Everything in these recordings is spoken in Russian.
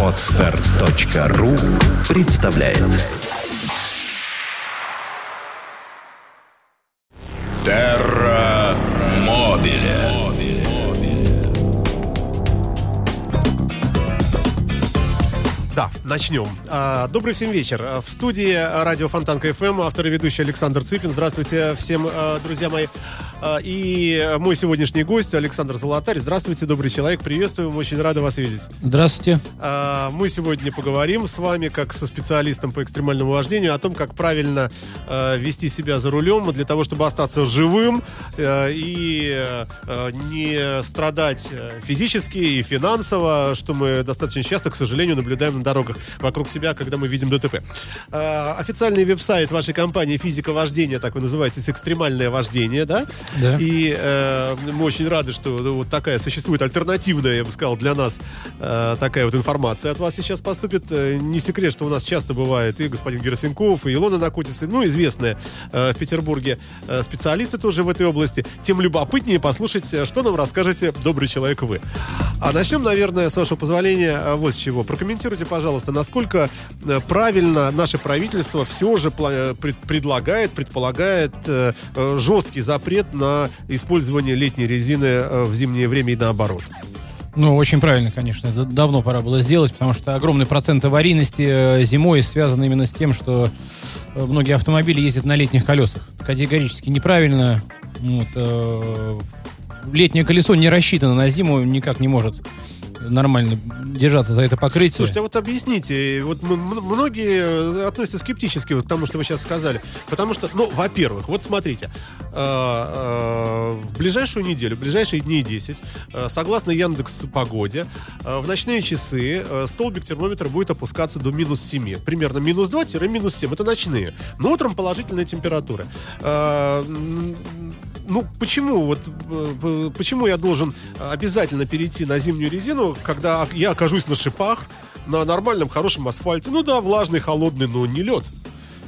Отстар.ру представляет. Терра Мобиле. Да, начнем. А, Добрый всем вечер. В студии радио Фонтанка ФМ автор и ведущий Александр Цыпин. Здравствуйте всем, а, друзья мои. А, И мой сегодняшний гость Александр Золотарь. Здравствуйте, добрый человек. Приветствуем, очень рада вас видеть. Здравствуйте. Мы сегодня поговорим с вами, как со специалистом по экстремальному вождению, о том, как правильно вести себя за рулем для того, чтобы остаться живым и не страдать физически и финансово, что мы достаточно часто, к сожалению, наблюдаем на дорогах вокруг себя, когда мы видим ДТП. А, Официальный веб-сайт вашей компании «Физика вождения», так вы называетесь, «Экстремальное вождение», да? Да. И э, мы очень рады, что ну, вот такая существует альтернативная, я бы сказал, для нас э, такая вот информация от вас сейчас поступит. Э, Не секрет, что у нас часто бывает и господин Герасенков, и Илона Накутицы, ну, известные э, в Петербурге э, специалисты тоже в этой области. Тем любопытнее послушать, что нам расскажете, добрый человек вы. А начнем, наверное, с вашего позволения, вот с чего. Прокомментируйте, пожалуйста, насколько э, правильно наше правительство все же э, пред- предлагает, предполагает э, жесткий запрет на использование летней резины в зимнее время и наоборот. Ну, очень правильно, конечно. Это давно пора было сделать, потому что огромный процент аварийности зимой связан именно с тем, что многие автомобили ездят на летних колесах. Категорически неправильно. Вот, э, летнее колесо не рассчитано на зиму, никак не может нормально держаться за это покрытие. Слушайте, а вот объясните, вот многие э, относятся скептически вот к тому, что вы сейчас сказали. Потому что, ну, во-первых, вот смотрите, э, э, в ближайшую неделю, в ближайшие дни 10, э, согласно Яндекс Погоде, в ночные часы столбик термометра будет опускаться до минус 7. Примерно минус 2-минус 7. Это ночные. Но утром положительная температура. Э, ну, почему вот э, э, почему я должен обязательно перейти на зимнюю резину, когда я окажусь на шипах, на нормальном, хорошем асфальте? Ну да, влажный, холодный, но не лед.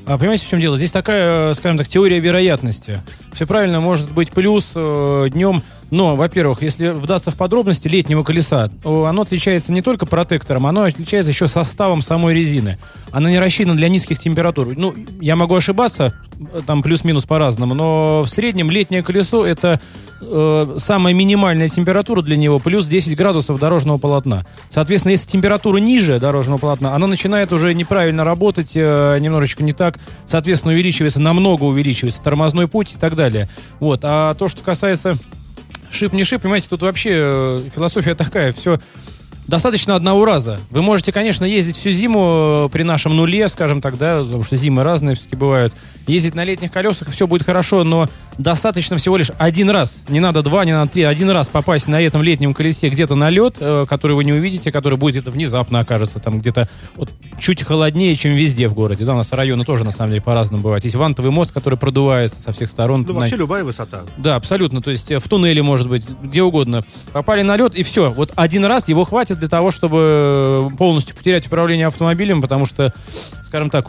А понимаете, в чем дело? Здесь такая, э, скажем так, теория вероятности. Все правильно, может быть плюс э, днем. Но, во-первых, если вдаться в подробности летнего колеса, оно отличается не только протектором, оно отличается еще составом самой резины. Она не рассчитана для низких температур. Ну, я могу ошибаться, э, там плюс-минус по-разному, но в среднем летнее колесо это э, самая минимальная температура для него плюс 10 градусов дорожного полотна. Соответственно, если температура ниже дорожного полотна, она начинает уже неправильно работать, э, немножечко не так, соответственно, увеличивается, намного увеличивается тормозной путь и так далее. Вот. А то, что касается шип не шип, понимаете, тут вообще э, философия такая, все достаточно одного раза. Вы можете, конечно, ездить всю зиму э, при нашем нуле, скажем так, да, потому что зимы разные все-таки бывают. Ездить на летних колесах, все будет хорошо, но достаточно всего лишь один раз. Не надо два, не надо три. Один раз попасть на этом летнем колесе где-то на лед, э, который вы не увидите, который будет где-то внезапно окажется, там где-то вот, чуть холоднее, чем везде в городе. Да, у нас районы тоже, на самом деле, по-разному бывают. Есть вантовый мост, который продувается со всех сторон. Ну, На- вообще любая высота. да, абсолютно. То есть э, в туннеле, может быть, где угодно. Попали на лед, и все. Вот один раз его хватит для того, чтобы э, полностью потерять управление автомобилем, потому что, скажем так,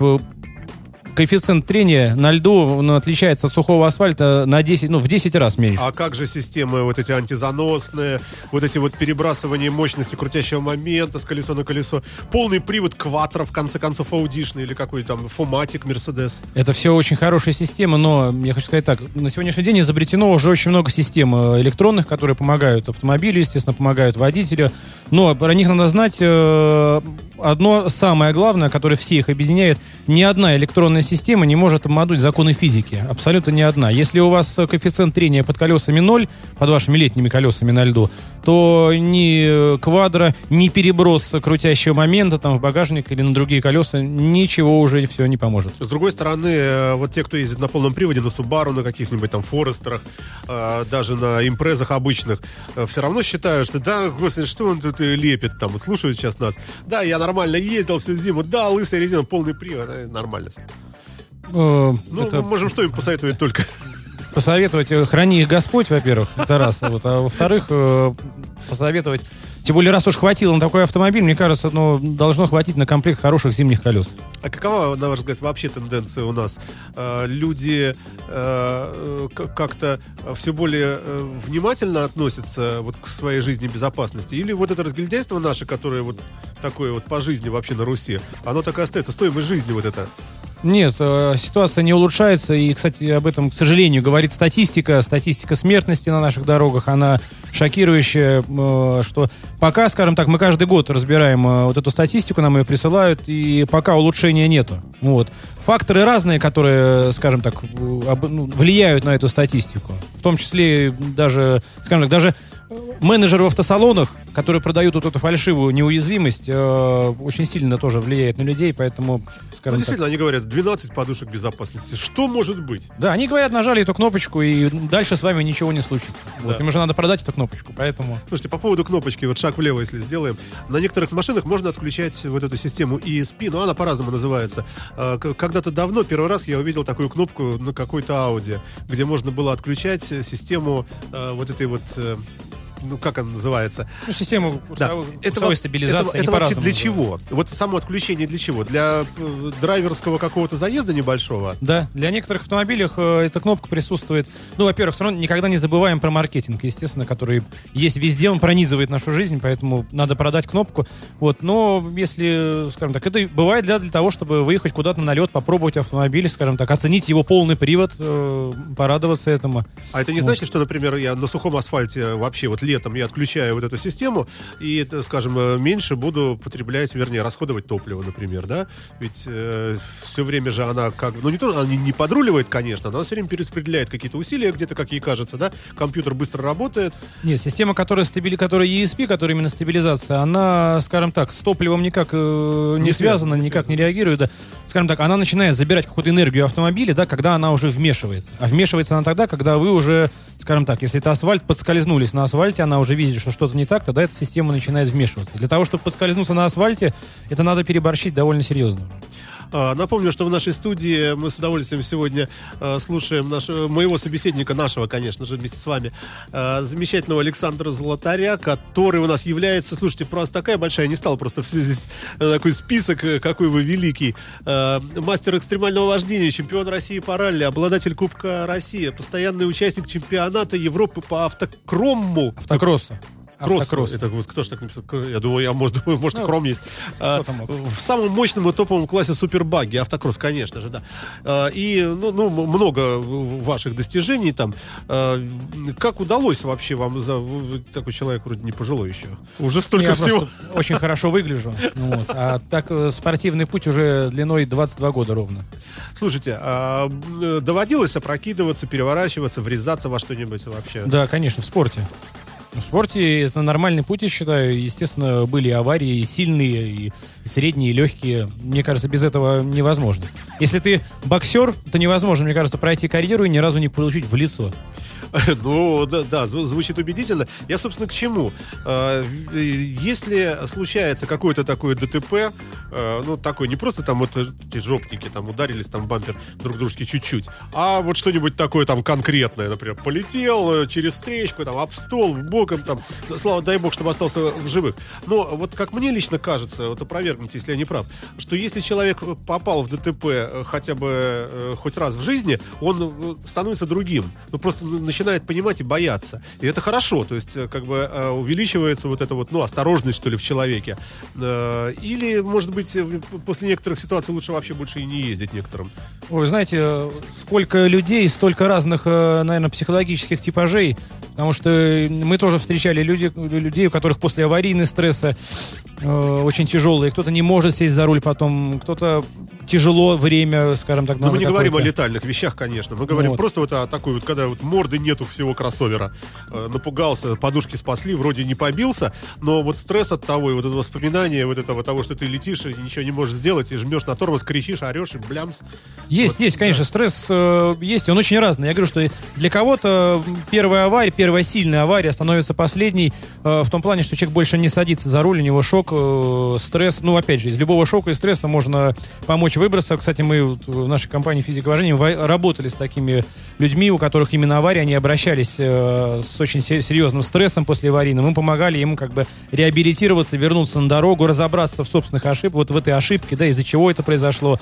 коэффициент трения на льду он отличается от сухого асфальта на 10, ну, в 10 раз меньше. А как же системы вот эти антизаносные, вот эти вот перебрасывания мощности крутящего момента с колесо на колесо, полный привод кватро, в конце концов, аудишный или какой там фоматик, Мерседес. Это все очень хорошая система, но я хочу сказать так, на сегодняшний день изобретено уже очень много систем э, электронных, которые помогают автомобилю, естественно, помогают водителю, но про них надо знать э, одно самое главное, которое все их объединяет, ни одна электронная система не может обмануть законы физики, абсолютно ни одна. Если у вас э, коэффициент трения под колесами ноль, под вашими летними колесами на льду, то ни э, квадро, ни переброс крутящего момента там в багажник или на другие колеса, ничего уже все не поможет. С другой стороны, э, вот те, кто ездит на полном приводе, на Субару, на каких-нибудь там Форестерах, э, даже на импрезах обычных, все равно считают, что да, господи, что он тут лепит там, слушают сейчас нас. Да, я нормально ездил всю зиму, да, лысая резина, полный привод, нормально. Ну, это мы можем что им посоветовать только? Посоветовать, э, храни их Господь, во-первых, это раз. Вот, а во-вторых, э, посоветовать Тем более, раз уж хватило на такой автомобиль, мне кажется, ну, должно хватить на комплект хороших зимних колес. А какова, на ваш взгляд, вообще тенденция у нас? Э, люди как-то все более внимательно относятся вот к своей жизни безопасности? Или вот это разгильдяйство наше, которое вот такое вот по жизни вообще на Руси, оно так и остается? Стоимость жизни вот это? Нет, э, ситуация не улучшается, и, кстати, об этом, к сожалению, говорит статистика. Статистика смертности на наших дорогах, она шокирующая, э, что пока, скажем так, мы каждый год разбираем э, вот эту статистику, нам ее присылают, и пока улучшения нету. Вот. Факторы разные, которые, скажем так, ну, влияют на эту статистику. В том числе даже, скажем так, даже менеджеры в автосалонах, которые продают вот эту фальшивую неуязвимость, э, очень сильно тоже влияет на людей, поэтому, Ну, скажем так, действительно, они говорят, 12 подушек безопасности. Что может быть? да, они говорят, нажали эту кнопочку, и дальше с вами ничего не случится. Вот, Да. им уже надо продать эту кнопочку, поэтому... Слушайте, по поводу кнопочки, вот шаг влево, если сделаем. На некоторых машинах можно отключать вот эту систему ESP, но она по-разному называется. К- Когда-то давно, первый раз я увидел такую кнопку на какой-то Audi, где можно было отключать э, систему э, вот этой вот... Ну, как она называется? Ну, систему Да. курсовой, Это, курсовой во- стабилизации, это, это вообще для чего? Вот само отключение для чего? Для э, драйверского какого-то заезда небольшого? Да, для некоторых автомобилей э, эта кнопка присутствует. Ну, во-первых, все равно никогда не забываем про маркетинг, естественно, который есть везде, он пронизывает нашу жизнь, поэтому надо продать кнопку. Вот, но если, скажем так, это бывает для, для того, чтобы выехать куда-то на лед, попробовать автомобиль, скажем так, оценить его полный привод, э, порадоваться этому. А это не Вот. значит, что, например, я на сухом асфальте вообще вот летом я отключаю вот эту систему и, это, скажем, э, меньше буду потреблять, вернее, расходовать топливо, например, да? Ведь все время же она как бы, ну не то, она не, подруливает, конечно, но она все время перераспределяет какие-то усилия где-то, как ей кажется, да? Компьютер быстро работает. Нет, система, которая, стабили... которая ESP, которая именно стабилизация, она, скажем так, с топливом никак э, не, Не связана, связана, не никак не реагирует. Да. Скажем так, она начинает забирать какую-то энергию автомобиля, да, когда она уже вмешивается. А вмешивается она тогда, когда вы уже, скажем так, если это асфальт, подскользнулись на асфальте, она уже видит, что что-то не так, тогда эта система начинает вмешиваться. Для того, чтобы подскользнуться на асфальте, это надо переборщить довольно серьезно. А, Напомню, что в нашей студии мы с удовольствием сегодня э, слушаем нашего, моего собеседника, нашего, конечно же, вместе с вами, э, замечательного Александра Золотаря, который у нас является, слушайте, просто такая большая, не стал просто все здесь э, такой список, э, какой вы великий. Мастер экстремального вождения, чемпион России по ралли, обладатель Кубка России, постоянный участник чемпионата Европы по автокрому. Автокросса. Кросс. Автокросс. Это вот кто ж так написал? Я думаю, я, может, думаю, может, и Ну, кром есть. А, в самом мощном и топовом классе супербаги. Автокросс, конечно же, да. А, И, ну, ну, много ваших достижений там. А, Как удалось вообще вам за... такой человек вроде не пожилой еще. Уже столько Я всего. очень хорошо выгляжу. Ну вот. А так э, спортивный путь уже длиной 22 года ровно. Слушайте, а, м, доводилось опрокидываться, переворачиваться, врезаться во что-нибудь вообще? Да, конечно, в спорте. В спорте это нормальный путь, я считаю. Естественно, были аварии и сильные, и средние, и легкие. Мне кажется, без этого невозможно. Если ты боксер, то невозможно, мне кажется, пройти карьеру и ни разу не получить в лицо. Ну, да, да, зв- звучит убедительно. Я, собственно, к чему? Э, Если случается какое-то такое ДТП, э, ну, такое, не просто там вот эти жопники там ударились там бампер друг дружки чуть-чуть, а вот что-нибудь такое там конкретное, например, полетел э, через встречку, там, об стол, боком там, слава, дай бог, чтобы остался в живых. Но вот как мне лично кажется, вот опровергните, если я не прав, что если человек попал в ДТП э, хотя бы хоть раз в жизни, он становится другим. Ну, просто н- начинает понимать и бояться. И это хорошо, то есть э, как бы э, увеличивается вот эта вот, ну, осторожность, что ли, в человеке. Э, Или, может быть, после некоторых ситуаций лучше вообще больше и не ездить некоторым. Ой, знаете, сколько людей, столько разных, наверное, психологических типажей. Потому что мы тоже встречали люди, людей, у которых после аварийного стресса очень тяжелые. Кто-то не может сесть за руль потом, кто-то тяжело время, скажем так, Но мы надо не говорим о летальных вещах, конечно. Мы говорим Вот. просто вот о такой вот, когда вот морды нету всего кроссовера. Э, напугался, подушки спасли, вроде не побился, но вот стресс от того, и вот это воспоминание вот этого того, что ты летишь и ничего не можешь сделать, и жмешь на тормоз, кричишь, орешь, и блямс. Есть, Вот, есть, конечно, стресс э, есть, он очень разный. Я говорю, что для кого-то первая авария, первая сильная авария становится последней э, в том плане, что человек больше не садится за руль, у него шок, э, стресс. Ну, опять же, из любого шока и стресса можно помочь передачи выброса. Кстати, мы в нашей компании во- работали с такими людьми, у которых именно авария, они обращались э, с очень се- серьезным стрессом после аварийного. Мы помогали им как бы реабилитироваться, вернуться на дорогу, разобраться в собственных ошибках, вот в этой ошибке, да, из-за чего это произошло,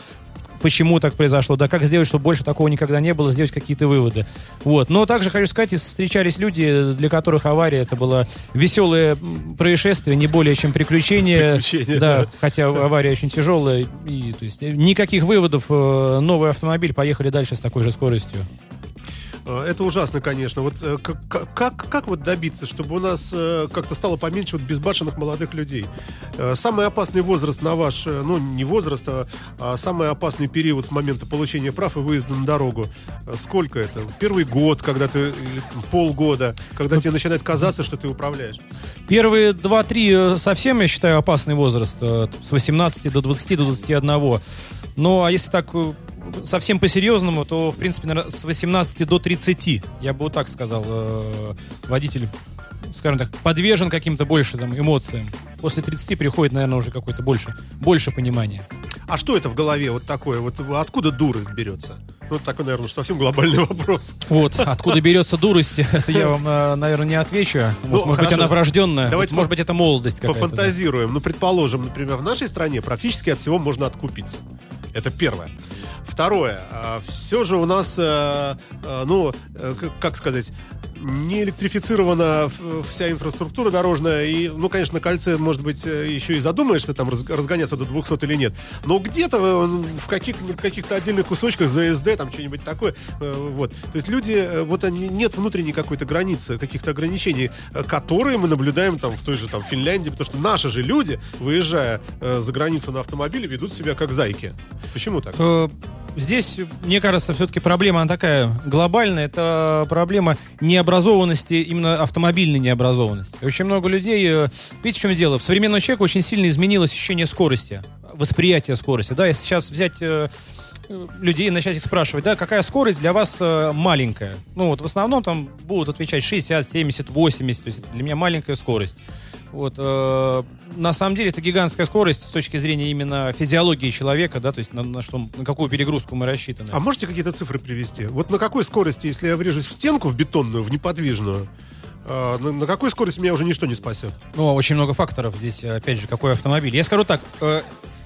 почему так произошло, да, как сделать, чтобы больше такого никогда не было, сделать какие-то выводы. Вот. Но также хочу сказать, встречались люди, для которых авария это было веселое происшествие, не более чем приключение. Приключение, да, да. хотя авария очень тяжелая. И, то есть, никаких выводов. э, Новый автомобиль, поехали дальше с такой же скоростью. Э, Это ужасно, конечно. Вот э, как, как- как, как вот добиться, чтобы у нас э, как-то стало поменьше вот безбашенных молодых людей? Э, Самый опасный возраст на ваш, э, ну не возраст, а, а самый опасный период с момента получения прав и выезда на дорогу. Э, Сколько это? Первый год, когда ты, полгода, когда тебе начинает казаться, что ты управляешь. Первые 2-3 совсем, я считаю, опасный возраст. э, С 18 до 20, до 21. Ну, а если так э, совсем по-серьезному, то, в принципе, наверно, с 18 до 30, я бы вот так сказал, э, водитель, скажем так, подвержен каким-то больше там, эмоциям. После 30 приходит, наверное, уже какое-то больше, больше понимания. А что это в голове вот такое? Вот откуда дурость берется? Ну, такой, наверное, уж совсем глобальный вопрос. Вот, откуда берется дурость, это я вам, э, наверное, не отвечу. Ну, может быть, хорошо. она врожденная, Давайте может по- быть, это молодость какая-то. да. Пофантазируем. Ну, предположим, например, в нашей стране практически от всего можно откупиться. Это первое. Второе. Все же у нас, э, э, ну, э, как сказать, не электрифицирована вся инфраструктура дорожная. И, ну, конечно, на кольце, может быть, э, еще и задумаешься там раз- разгоняться до 200 или нет. Но где-то э, в каких, каких-то отдельных кусочках ЗСД, там что-нибудь такое. э, Вот. То есть люди, вот они, нет внутренней какой-то границы, каких-то ограничений, которые мы наблюдаем там в той же там Финляндии, потому что наши же люди, выезжая за границу на автомобиле, ведут себя как зайки. Почему так? Здесь, мне кажется, все-таки проблема она такая глобальная. Это проблема необразованности, именно автомобильной необразованности. Очень много людей... э, Видите, в чем дело? В современном человеке очень сильно изменилось ощущение скорости, восприятие скорости. Да, если сейчас взять э, людей начать их спрашивать, да, какая скорость для вас э, маленькая? Ну, вот в основном там будут отвечать 60, 70, 80, то есть для меня маленькая скорость. Вот, э, на самом деле это гигантская скорость с точки зрения именно физиологии человека, да, то есть на, на что, на какую перегрузку мы рассчитаны. А можете какие-то цифры привести? Вот на какой скорости, если я врежусь в стенку, в бетонную, в неподвижную, э, на, на какой скорости меня уже ничто не спасет? Ну, очень много факторов здесь, опять же, какой автомобиль. Я скажу так, э,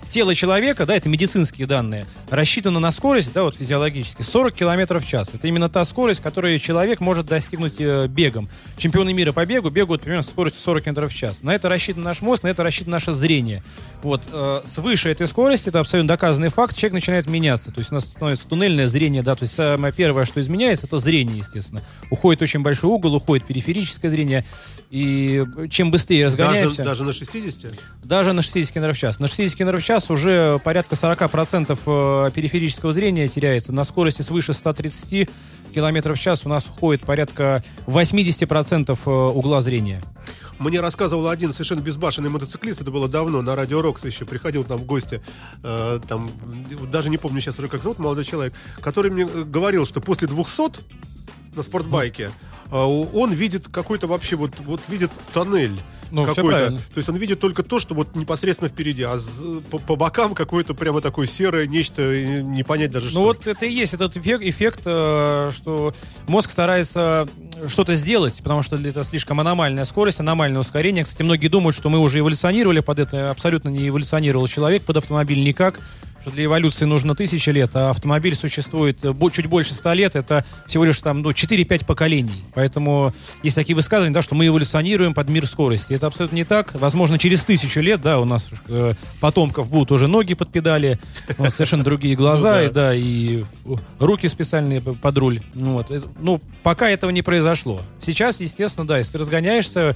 тело человека, да, это медицинские данные, рассчитано на скорость, да, вот физиологически, 40 километров в час. Это именно та скорость, которую человек может достигнуть э, бегом. Чемпионы мира по бегу бегают примерно со скоростью 40 километров в час. На это рассчитан наш мозг, на это рассчитано наше зрение. Вот, э, свыше этой скорости, это абсолютно доказанный факт, человек начинает меняться. То есть у нас становится туннельное зрение, да, то есть самое первое, что изменяется, это зрение, естественно. Уходит очень большой угол, уходит периферическое зрение, и чем быстрее Даже, разгоняемся... даже на 60? Даже на 60 км в час. На 60 км в час уже порядка 40% э, периферического зрения теряется. На скорости свыше 130 км в час у нас уходит порядка 80% э, угла зрения. Мне рассказывал один совершенно безбашенный мотоциклист, это было давно, на радио Рокс еще приходил там в гости, э, там, даже не помню сейчас уже, как зовут молодой человек, который мне э, говорил, что после 200 на спортбайке он видит какой-то вообще, вот, вот видит тоннель. Ну, какой-то. То есть он видит только то, что вот непосредственно впереди, а по, по бокам какое-то прямо такое серое нечто, не понять даже что. Ну вот это и есть этот эффект, эффект, что мозг старается что-то сделать, потому что это слишком аномальная скорость, аномальное ускорение. Кстати, многие думают, что мы уже эволюционировали под это. Абсолютно не эволюционировал человек под автомобиль никак. Что для эволюции нужно тысячи лет, а автомобиль существует э, чуть больше ста лет. Это всего лишь там ну, 4-5 поколений. Поэтому есть такие высказывания, да, что мы эволюционируем под мир скорости. Это абсолютно не так. Возможно, через тысячу лет, да, у нас э, потомков будут уже ноги под педали, у нас совершенно другие глаза, Ну да. и, да, и э, руки специальные под руль. Ну, вот. Это- ну, пока этого не произошло. Сейчас, естественно, да, если ты разгоняешься,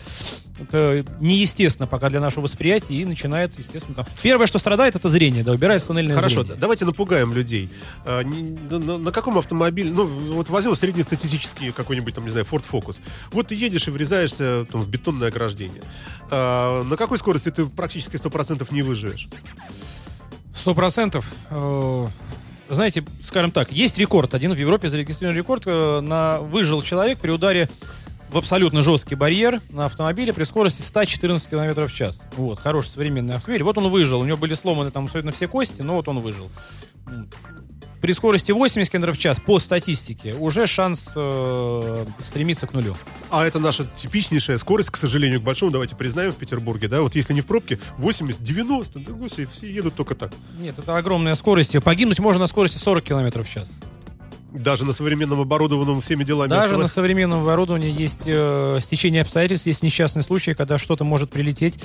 это неестественно пока для нашего восприятия, и начинает, естественно, там... Первое, что страдает, это зрение, да, убирается туннельное Хорошо, зрение. д- давайте напугаем людей. А, на, каком автомобиле, ну, вот возьмем среднестатистический какой-нибудь, там, не знаю, Ford Focus. Вот ты едешь и врезаешься там, в бетонное ограждение. А, на какой скорости ты практически 100% не выживешь? Сто процентов. Э, Знаете, скажем так, есть рекорд. Один в Европе зарегистрирован рекорд. э, На выжил человек при ударе в абсолютно жесткий барьер на автомобиле при скорости 114 км в час. Вот, хороший современный автомобиль. Вот он выжил. У него были сломаны там абсолютно все кости, но вот он выжил. При скорости 80 км в час, по статистике, уже шанс э, стремиться к нулю. А это наша типичнейшая скорость, к сожалению, к большому, давайте признаем, в Петербурге, да, вот если не в пробке, 80, 90, да, все едут только так. Нет, это огромная скорость. Погибнуть можно на скорости 40 км в час. Даже на современном оборудованном всеми делами. Даже на современном оборудовании есть э, стечение обстоятельств, есть несчастный случай, когда что-то может прилететь.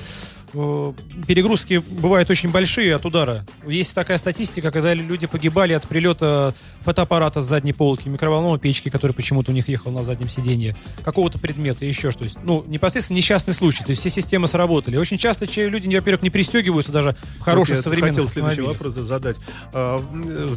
Э, перегрузки бывают очень большие от удара. Есть такая статистика, когда люди погибали от прилета фотоаппарата с задней полки, микроволновой печки, который почему-то у них ехал на заднем сиденье, какого-то предмета, еще что-то. Ну, непосредственно несчастный случай. То есть все системы сработали. Очень часто люди, во-первых, не пристегиваются даже в хороших Вот я современных хотел следующий вопрос задать. А,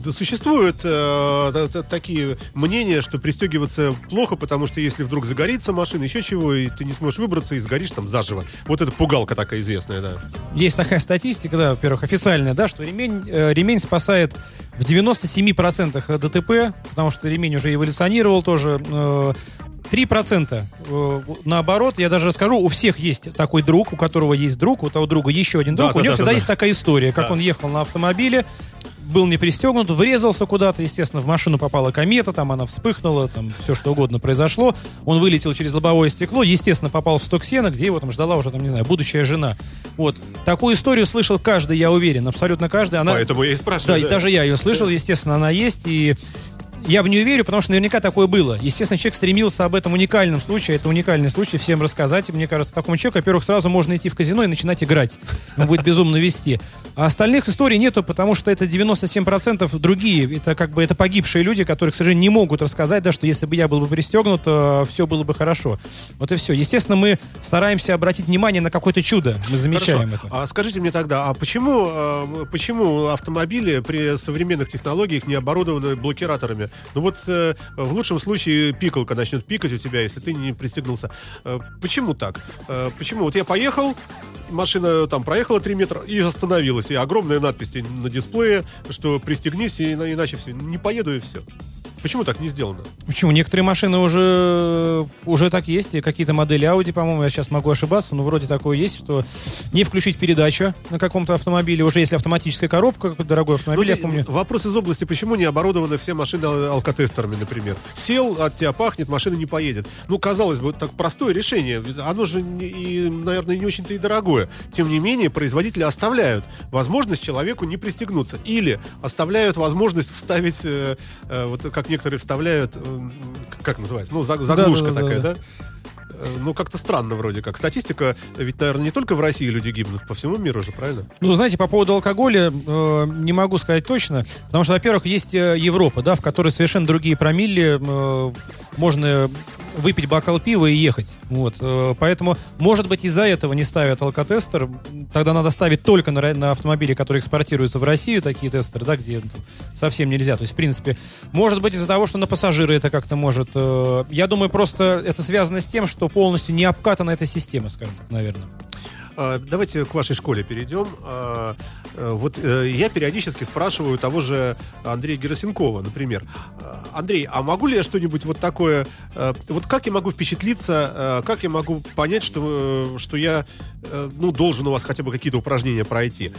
э, Существуют э, т- т- такие мнения, что пристегиваться плохо, потому что если вдруг загорится машина, еще чего, и ты не сможешь выбраться и сгоришь там заживо. Вот это пугалка такая известная, да. Есть такая статистика, да, во-первых, официальная, да, что ремень, э, ремень спасает в 97% ДТП, потому что ремень уже эволюционировал тоже. э, 3% э, наоборот, я даже скажу, у всех есть такой друг, у которого есть друг, у того друга еще один Да, друг, да, у него да, всегда да, есть да. такая история, как Да. он ехал на автомобиле, был не пристегнут, врезался куда-то, естественно, в машину попала комета, там она вспыхнула, там все что угодно произошло. Он вылетел через лобовое стекло, естественно, попал в сток сена, где его там ждала уже, там, не знаю, будущая жена. Вот. Такую историю слышал каждый, я уверен, абсолютно каждый. Она... Поэтому я и Да, спрашиваю. и даже я ее слышал, естественно, она есть, и я в нее верю, потому что наверняка такое было. Естественно, человек стремился об этом уникальном случае, это уникальный случай, всем рассказать. И мне кажется, такому человеку, во-первых, сразу можно идти в казино и начинать играть. Он будет безумно вести. А остальных историй нету, потому что это 97% другие. Это как бы это погибшие люди, которые, к сожалению, не могут рассказать, да, что если бы я был бы пристегнут, все было бы хорошо. Вот и все. Естественно, мы стараемся обратить внимание на какое-то чудо. Мы замечаем Хорошо. это. А скажите мне тогда, а почему, э, почему автомобили при современных технологиях не оборудованы блокираторами? Ну вот э, в лучшем случае пикалка начнет пикать у тебя, если ты не пристегнулся. Э, почему так? Э, почему? Вот я поехал, машина там проехала 3 метра и остановилась. И огромная надпись на дисплее, что пристегнись, и, иначе все. Не поеду и все. Почему так не сделано? Почему? Некоторые машины уже, уже так есть. И какие-то модели Audi, по-моему, я сейчас могу ошибаться, но вроде такое есть, что не включить передачу на каком-то автомобиле, уже если автоматическая коробка, дорогой автомобиль, я Вот и помню. Вопрос из области, почему не оборудованы все машины ал- алкотестерами, например? Сел, от тебя пахнет, машина не поедет. Ну, казалось бы, так простое решение. Оно же, и, наверное, не очень-то и дорогое. Тем не менее, производители оставляют возможность человеку не пристегнуться. Или оставляют возможность вставить, э, э, вот как некоторые вставляют, э, как называется, ну, за- заглушка да, да, такая, да. да? Э, Ну, как-то странно вроде как. Статистика, ведь, наверное, не только в России люди гибнут, по всему миру же, правильно? Ну, знаете, по поводу алкоголя э, не могу сказать точно, потому что, во-первых, есть э, Европа, да, в которой совершенно другие промилле, э, можно выпить бокал пива и ехать. Вот, э, поэтому, может быть, из-за этого не ставят алкотестер. Тогда надо ставить только на, на автомобили, которые экспортируются в Россию, такие тестеры, да, где там совсем нельзя. То есть, в принципе, может быть, из-за того, что на пассажиры это как-то может... э, я думаю, просто это связано с тем, что полностью не обкатана эта система, скажем так, наверное. А, Давайте к вашей школе перейдем. А, э, Вот э, я периодически спрашиваю того же Андрея Герасенкова, например. А, Андрей, а могу ли я что-нибудь вот такое... э, Вот как я могу впечатлиться, как я могу понять, что, что я ну, должен у вас хотя бы какие-то упражнения пройти?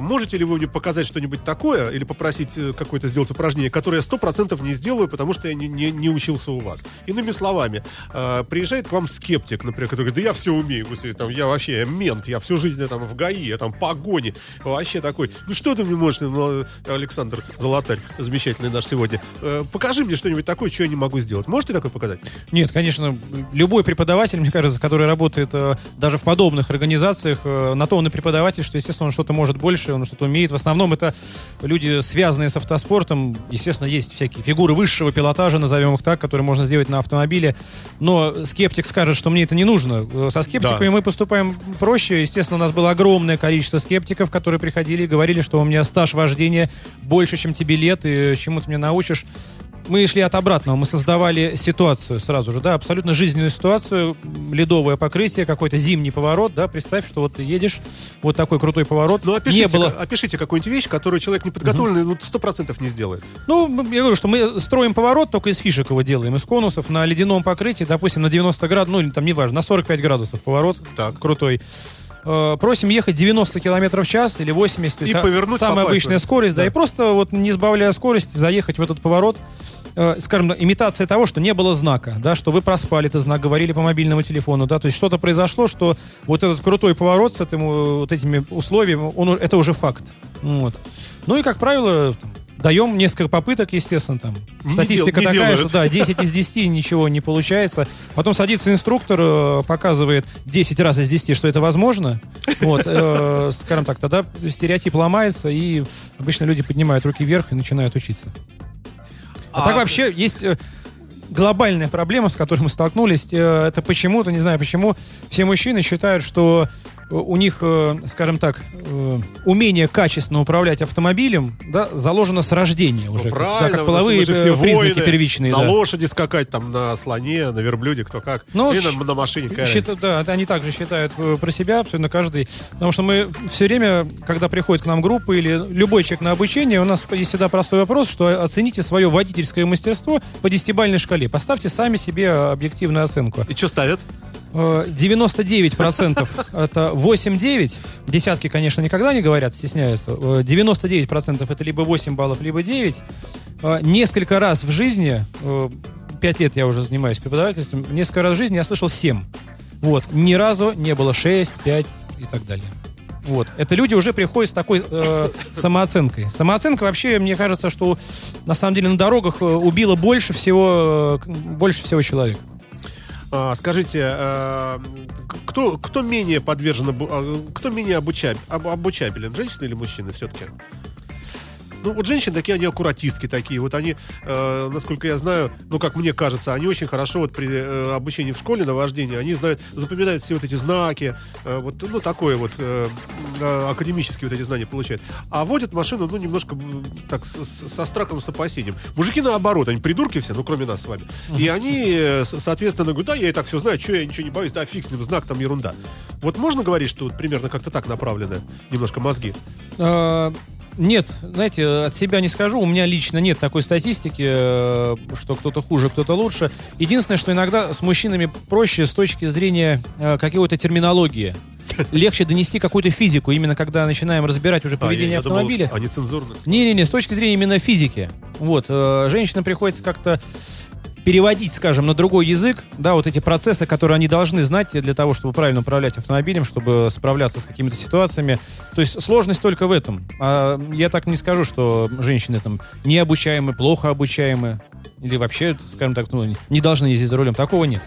Можете ли вы мне показать что-нибудь такое или попросить какое-то сделать упражнение, которое я сто процентов не сделаю, потому что я не, не- не учился у вас? Иными словами, приезжает к вам скептик, например, который говорит, да я все умею, там, я вообще мент, я всю жизнь я, там в ГАИ, я там погони, вообще такой. Ну что ты мне можешь, ну, Александр Золотарь, замечательный наш сегодня, э, покажи мне что-нибудь такое, что я не могу сделать. Можете такое показать? Нет, конечно, любой преподаватель, мне кажется, который работает э, даже в подобных организациях, э, на то он и преподаватель, что, естественно, он что-то может больше, он что-то умеет. В основном это люди, связанные с автоспортом. Естественно, есть всякие фигуры высшего пилотажа, назовем их так, которые можно сделать на автомобиле. Но скептик скажет, что мне это не нужно. Э, Со скептиками Да. мы поступаем проще. Естественно, у нас было огромное количество скептиков, которые приходили и говорили, что у меня стаж вождения больше, чем тебе лет, и чему ты меня научишь. Мы шли от обратного, мы создавали ситуацию сразу же, да, абсолютно жизненную ситуацию, ледовое покрытие, какой-то зимний поворот, да, представь, что вот ты едешь, вот такой крутой поворот. Ну, опишите, не было... опишите какую-нибудь вещь, которую человек неподготовленный, ну, сто процентов не сделает. Ну, я говорю, что мы строим поворот, только из фишек его делаем, из конусов, на ледяном покрытии, допустим, на 90 градусов, ну, там, неважно, на 45 градусов поворот Так. крутой. Э, Просим ехать 90 километров в час или 80. то И повернуть Самая обычная скорость, да. Да. И просто вот не сбавляя скорости, заехать в этот поворот. Э, Скажем, имитация того, что не было знака, да, что вы проспали этот знак, говорили по мобильному телефону, да, то есть что-то произошло, что вот этот крутой поворот с этим, э, вот этими условиями, он, это уже факт. Вот. Ну и, как правило, даем несколько попыток, естественно, там. Не Статистика дел- не такая, делают. что да, 10 из 10 ничего не получается. Потом садится инструктор, э, показывает 10 раз из 10, что это возможно. Вот, э, скажем так, тогда стереотип ломается, и обычно люди поднимают руки вверх и начинают учиться. А, А- так вообще есть э, глобальная проблема, с которой мы столкнулись. Э, это почему-то, не знаю почему, все мужчины считают, что э, у них, э, скажем так, э, умение качественно управлять автомобилем да, заложено с рождения уже. Ну, правильно, да, как половые же э, все признаки воины, первичные. На да. лошади скакать, там, на слоне, на верблюде, кто как. Ну, щ- на, на машине. какая Счита- да, они также считают э, про себя, абсолютно каждый. Потому что мы все время, когда приходит к нам группа или любой человек на обучение, у нас есть всегда простой вопрос, что оцените свое водительское мастерство по десятибальной шкале. Поставьте сами себе объективную оценку. И что ставят? Э, 99% это 8-9. Десятки, конечно, никогда не говорят, стесняются. Э, 99% это либо 8 баллов, либо 9. Э, Несколько раз в жизни, 5 лет я уже занимаюсь преподавательством, несколько раз в жизни я слышал 7. Вот. Ни разу не было 6, 5 и так далее. Вот. Это люди уже приходят с такой э, самооценкой. Самооценка вообще, мне кажется, что на самом деле на дорогах э, убила больше всего, э, больше всего человек. А, скажите, а, кто, кто менее подвержен, а, кто менее обучаб- об- обучабелен, женщина или мужчина все-таки? Ну, вот женщины такие, они аккуратистки такие. Вот они, э, насколько я знаю, ну, как мне кажется, они очень хорошо вот при э, обучении в школе на вождении, они знают, запоминают все вот эти знаки, э, вот, ну, такое вот, э, э, академические вот эти знания получают. А водят машину, ну, немножко так, с- с- со страхом, с опасением. Мужики наоборот, они придурки все, ну, кроме нас с вами. И они, э, соответственно, говорят, да, я и так все знаю, что я ничего не боюсь, да, фиг с ним, знак там ерунда. Вот можно говорить, что вот примерно как-то так направлены немножко мозги? Нет, знаете, от себя не скажу. У меня лично нет такой статистики, э, что кто-то хуже, кто-то лучше. Единственное, что иногда с мужчинами проще с точки зрения э, какой-то терминологии. Легче донести какую-то физику, именно когда начинаем разбирать уже А, я- поведение я думал, автомобиля. а не цензурно. Не-не-не, с точки зрения именно физики. Вот, э, женщинам приходится как-то переводить, скажем, на другой язык, да, вот эти процессы, которые они должны знать для того, чтобы правильно управлять автомобилем, чтобы справляться с какими-то ситуациями. То есть сложность только в этом. А я так не скажу, что женщины там необучаемы, плохо обучаемы, или вообще, скажем так, ну, не должны ездить за рулем. Такого нет.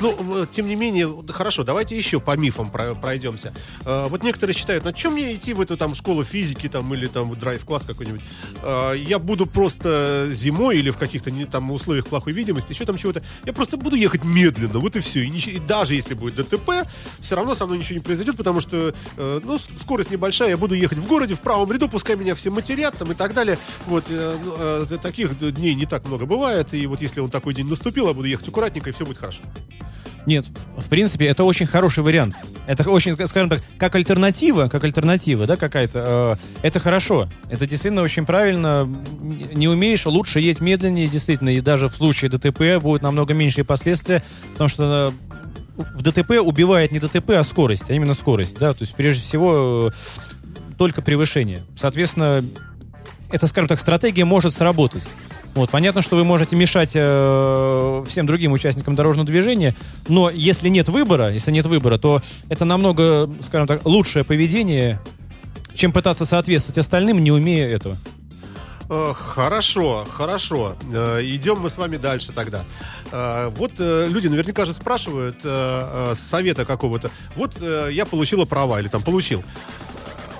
Ну, тем не менее, хорошо, давайте еще по мифам про- пройдемся. Э, вот некоторые считают, на чем мне идти в эту там школу физики там или там в драйв-класс какой-нибудь? Э, я буду просто зимой или в каких-то там условиях плохой видимости, еще там чего-то. Я просто буду ехать медленно, вот и все. И, и даже если будет ДТП, все равно со мной ничего не произойдет, потому что, э, ну, скорость небольшая, я буду ехать в городе, в правом ряду, пускай меня все матерят там и так далее. Вот, ну, таких дней не так много бывает, и вот если он такой день наступил, я буду ехать аккуратненько, и все будет хорошо. Нет, в принципе, это очень хороший вариант. Это очень, скажем так, как альтернатива, как альтернатива, да, какая-то. э, это хорошо. Это действительно очень правильно. Не умеешь, лучше едь медленнее, действительно. И даже в случае ДТП будут намного меньшие последствия, потому что э, в ДТП убивает не ДТП, а скорость, а именно скорость, да. То есть прежде всего э, только превышение. Соответственно, эта, скажем так, стратегия может сработать. Вот, понятно, что вы можете мешать э, всем другим участникам дорожного движения, но если нет выбора, если нет выбора, то это намного, скажем так, лучшее поведение, чем пытаться соответствовать остальным, не умея этого. Э, Хорошо, хорошо. Э, Идем мы с вами дальше тогда. Э, Вот люди наверняка же спрашивают совета какого-то. Вот я получила права или там получил.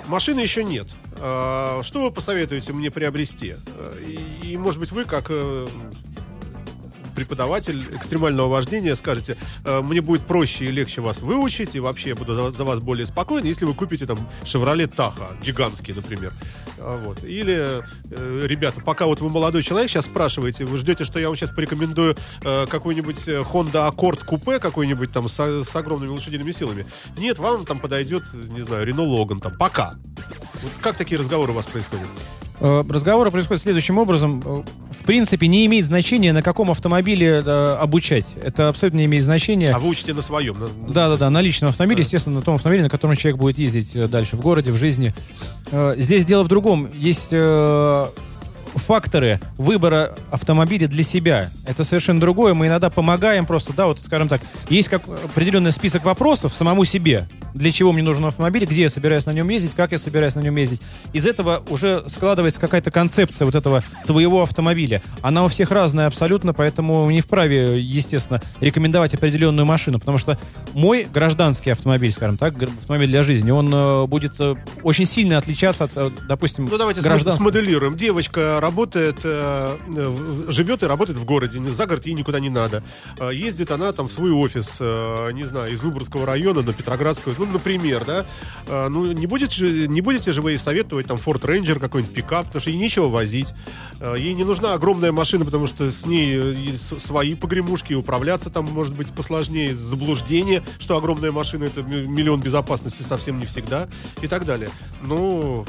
Машины еще нет. Э, Что вы посоветуете мне приобрести? Э, И, может быть, вы как э, преподаватель экстремального вождения, скажете, э, мне будет проще и легче вас выучить, и вообще я буду за, вас более спокоен, если вы купите там Chevrolet Tahoe, гигантский, например. А, Вот. Или, э, ребята, пока вот вы молодой человек, сейчас спрашиваете, вы ждете, что я вам сейчас порекомендую какой-нибудь Honda Accord купе какой-нибудь там с, с огромными лошадиными силами. Нет, вам там подойдет, не знаю, Renault Logan там. Пока. Вот как такие разговоры у вас происходят? Э, Разговоры происходят следующим образом. Э, В принципе, не имеет значения, на каком автомобиле э, обучать. Это абсолютно не имеет значения. А вы учите на своем? на- Да, да, да, на личном автомобиле, естественно, на том автомобиле, на котором человек будет ездить э, дальше в городе, в жизни. Э, Здесь дело в другом. Есть э, факторы выбора автомобиля для себя. Это совершенно другое. Мы иногда помогаем просто, да, вот, скажем так, есть как определенный список вопросов самому себе. Для чего мне нужен автомобиль, где я собираюсь на нем ездить, как я собираюсь на нем ездить. Из этого уже складывается какая-то концепция вот этого твоего автомобиля. Она у всех разная абсолютно, поэтому не вправе, естественно, рекомендовать определенную машину, потому что мой гражданский автомобиль, скажем так, автомобиль для жизни, он э, будет э, очень сильно отличаться от, э, допустим, Ну, давайте гражданского. смоделируем. Девочка работает, э, э, живет и работает в городе, за город ей никуда не надо. Э, Ездит она там в свой офис, не знаю, из Выборгского района на Петроградскую, ну, например, да. Ну, не, будет же, не будете же вы ей советовать там Ford Ranger какой-нибудь пикап, потому что ей нечего возить. Ей не нужна огромная машина, потому что с ней свои погремушки, управляться там может быть посложнее, заблуждение, что огромная машина это миллион безопасности совсем не всегда и так далее. Ну,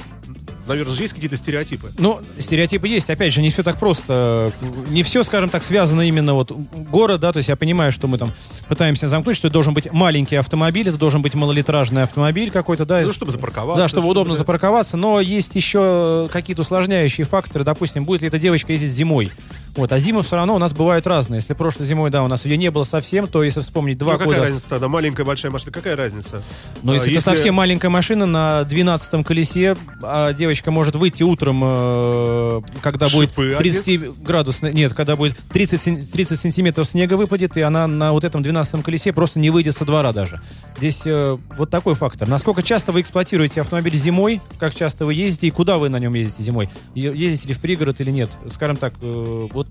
наверное, же есть какие-то стереотипы. Ну, стереотипы есть. Опять же, не все так просто. Не все, скажем так, связано именно вот город, да, то есть я понимаю, что мы там пытаемся замкнуть, что это должен быть маленький автомобиль, это должен быть малолитражный автомобиль какой-то, да. Ну, чтобы запарковаться. Да, чтобы удобно да. запарковаться, но есть еще какие-то усложняющие факторы. Допустим, будет ли эта девочка ездить зимой. Вот, а зимы все равно у нас бывают разные. Если прошлой зимой, да, у нас ее не было совсем, то если вспомнить два Ну, какая года... разница тогда? Маленькая, большая машина, какая разница? Но А, если, это совсем маленькая машина на 12 колесе, а девочка может выйти утром, э, когда будет Шипы 30 градусный, нет, когда будет 30, сен- 30 сантиметров снега выпадет, и она на вот этом 12 колесе просто не выйдет со двора даже. Здесь э, вот такой фактор. Насколько часто вы эксплуатируете автомобиль зимой, как часто вы ездите и куда вы на нем ездите зимой? Ездите ли в пригород или нет? Скажем так, э, вот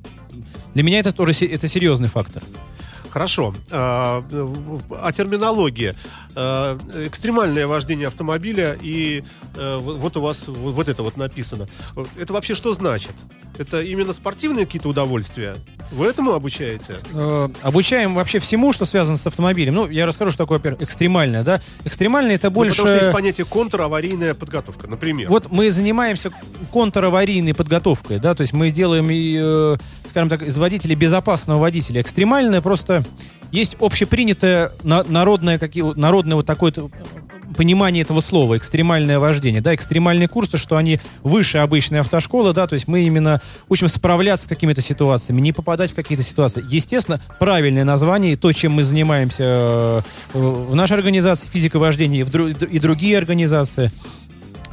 для меня это тоже это серьезный фактор. Хорошо. А, о терминологии. А, Экстремальное вождение автомобиля и э, вот у вас вот это вот написано. Это вообще что значит? Это именно спортивные какие-то удовольствия? Вы этому обучаете? Э, обучаем вообще всему, что связано с автомобилем. Ну, я расскажу, что такое, во-первых, экстремальное, да. Экстремальное это Ну, больше... потому что есть понятие контраварийная подготовка, например. Вот мы занимаемся контраварийной подготовкой, да, то есть мы делаем, и, э, скажем так, из водителя безопасного водителя. Экстремальное просто есть общепринятое на- народное, народное вот такое понимание этого слова, экстремальное вождение, да, экстремальные курсы, что они выше обычной автошколы, да, то есть мы именно учим справляться с какими-то ситуациями, не попадать в какие-то ситуации. Естественно, правильное название, то, чем мы занимаемся э, в нашей организации физика вождения и другие организации,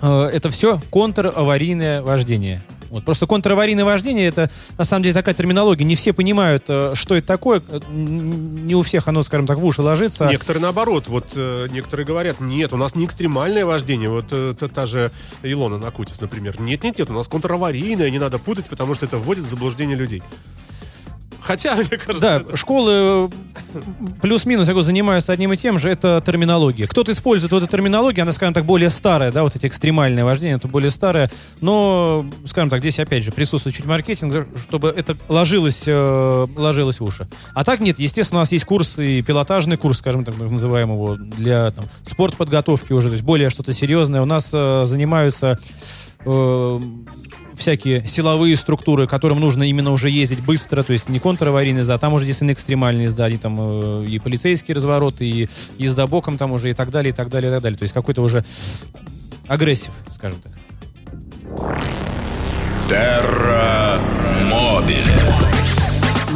Э, это все контраварийное вождение. Вот. Просто контраварийное вождение это на самом деле такая терминология. Не все понимают, э, что это такое. Э, Не у всех оно, скажем так, в уши ложится. Некоторые наоборот, вот э, некоторые говорят, нет, у нас не экстремальное вождение, вот э, та, та же Илона Накутис, например. Нет, нет, нет, у нас контраварийное, не надо путать, потому что это вводит в заблуждение людей. Хотя, мне кажется, Да, это- школы э, плюс-минус я говорю, занимаются одним и тем же, это терминология. Кто-то использует вот эту терминологию, она, скажем так, более старая, да, вот эти экстремальные вождения, это более старое, но, скажем так, здесь опять же присутствует чуть маркетинг, чтобы это ложилось, э, ложилось в уши. А так нет, естественно, у нас есть курс и пилотажный курс, скажем так, называем его, для там, спортподготовки уже, то есть более что-то серьезное. У нас э, занимаются э, всякие силовые структуры, которым нужно именно уже ездить быстро, то есть не контраварийный езда, а там уже действительно экстремальные езда, они там э, и полицейские развороты, и езда боком там уже, и так далее, и так далее, и так далее. То есть какой-то уже агрессив, скажем так. Терра.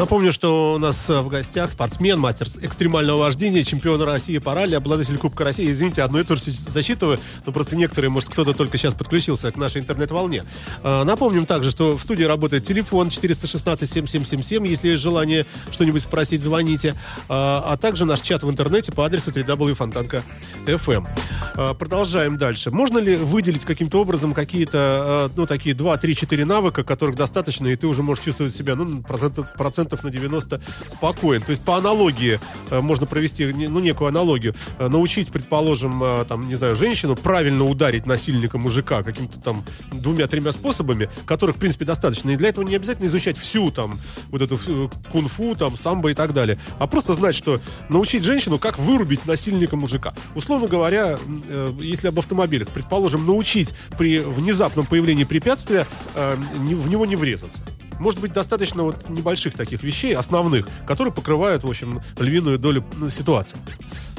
Напомню, что у нас э, в гостях спортсмен, мастер экстремального вождения, чемпион России по ралли, обладатель Кубка России. Извините, одно и то же засчитываю, но просто некоторые, может, кто-то только сейчас подключился к нашей интернет-волне. Э, Напомним также, что в студии работает телефон 416-7777. Если есть желание что-нибудь спросить, звоните. Э, А также наш чат в интернете по адресу www.fontanka.fm. Э, Продолжаем дальше. Можно ли выделить каким-то образом какие-то, э, ну, такие 2, 3, 4 навыка, которых достаточно, и ты уже можешь чувствовать себя, ну, процентов, процентов на 90 спокоен. То есть по аналогии э, можно провести ну, некую аналогию. Научить, предположим, там, не знаю, женщину правильно ударить насильника мужика каким-то там двумя-тремя способами, которых, в принципе, достаточно. И для этого не обязательно изучать всю там вот эту э, кунг-фу, там, самбо и так далее. А просто знать, что научить женщину, как вырубить насильника мужика. Условно говоря, э, если об автомобилях, предположим, научить при внезапном появлении препятствия э, не- в него не врезаться. Может быть, достаточно вот небольших таких вещей, основных, которые покрывают, в общем, львиную долю ну, ситуации.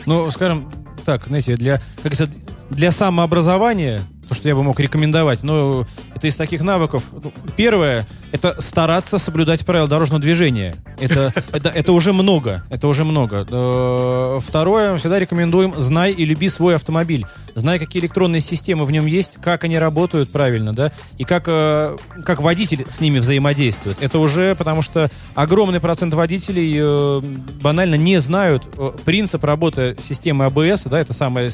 Ну, скажем так, знаете, для, как говорится, для самообразования, то, что я бы мог рекомендовать, ну, это из таких навыков. ну, первое, это стараться соблюдать правила дорожного движения. Это, это, это уже много. Это уже много. Э, Второе, всегда рекомендуем, знай и люби свой автомобиль. Знай, какие электронные системы в нем есть, как они работают правильно, да, и как, э, как водитель с ними взаимодействует. Это уже потому что огромный процент водителей э, банально не знают э, принцип работы системы АБС, да, это самая,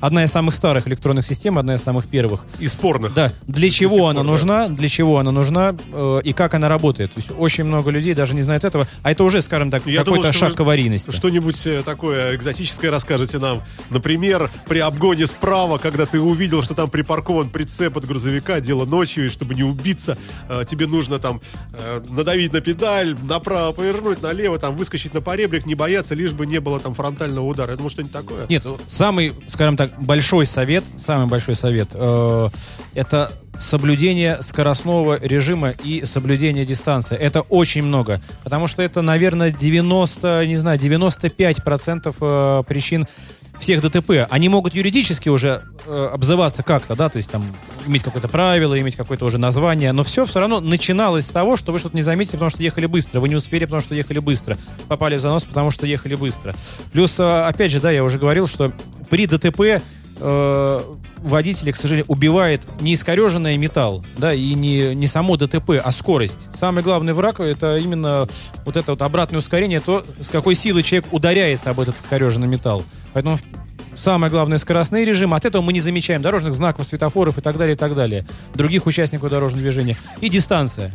одна из самых старых электронных систем, одна из самых первых. И спорных. Да, для чего пор, она нужна, для чего она нужна э, и как она работает. То есть очень много людей даже не знают этого, а это уже, скажем так, какой-то шаг к аварийности. Что-нибудь э, такое экзотическое расскажете нам. Например, при обгоне справа, когда ты увидел, что там припаркован прицеп от грузовика, дело ночью, и чтобы не убиться, э, тебе нужно там э, надавить на педаль, направо повернуть, налево, там выскочить на поребрик, не бояться, лишь бы не было там фронтального удара. Я думаю, что-нибудь такое. Нет, самый, скажем так, большой совет, самый большой совет, э, это соблюдение скоростного режима и соблюдение дистанции. Это очень много, потому что это, наверное, 90, не знаю, 95% э, причин всех ДТП. Они могут юридически уже э, обзываться как-то, да, то есть там иметь какое-то правило, иметь какое-то уже название, но все все равно начиналось с того, что вы что-то не заметили, потому что ехали быстро, вы не успели, потому что ехали быстро, попали в занос, потому что ехали быстро. Плюс, э, опять же, да, я уже говорил, что при ДТП э, водители, к сожалению, убивает не искореженный металл, да, и не, не само ДТП, а скорость. Самый главный враг это именно вот это вот обратное ускорение, то, с какой силой человек ударяется об этот искореженный металл. Поэтому самое главное скоростный режим. От этого мы не замечаем дорожных знаков, светофоров и так далее, и так далее. Других участников дорожного движения. И дистанция.